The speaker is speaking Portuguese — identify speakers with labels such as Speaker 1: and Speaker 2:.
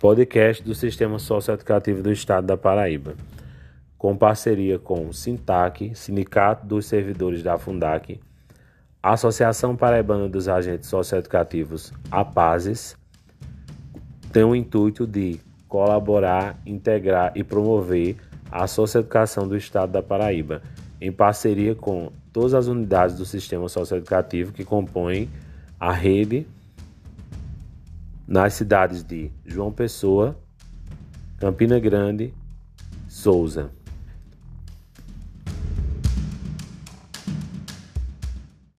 Speaker 1: podcast do Sistema Socioeducativo do Estado da Paraíba, com parceria com o SINTAC, Sindicato dos Servidores da FUNDAC, Associação Paraibana dos Agentes Socioeducativos, APASES, tem o intuito de colaborar, integrar e promover a socioeducação do Estado da Paraíba, em parceria com todas as unidades do sistema socioeducativo que compõem a rede nas cidades de João Pessoa, Campina Grande, Souza.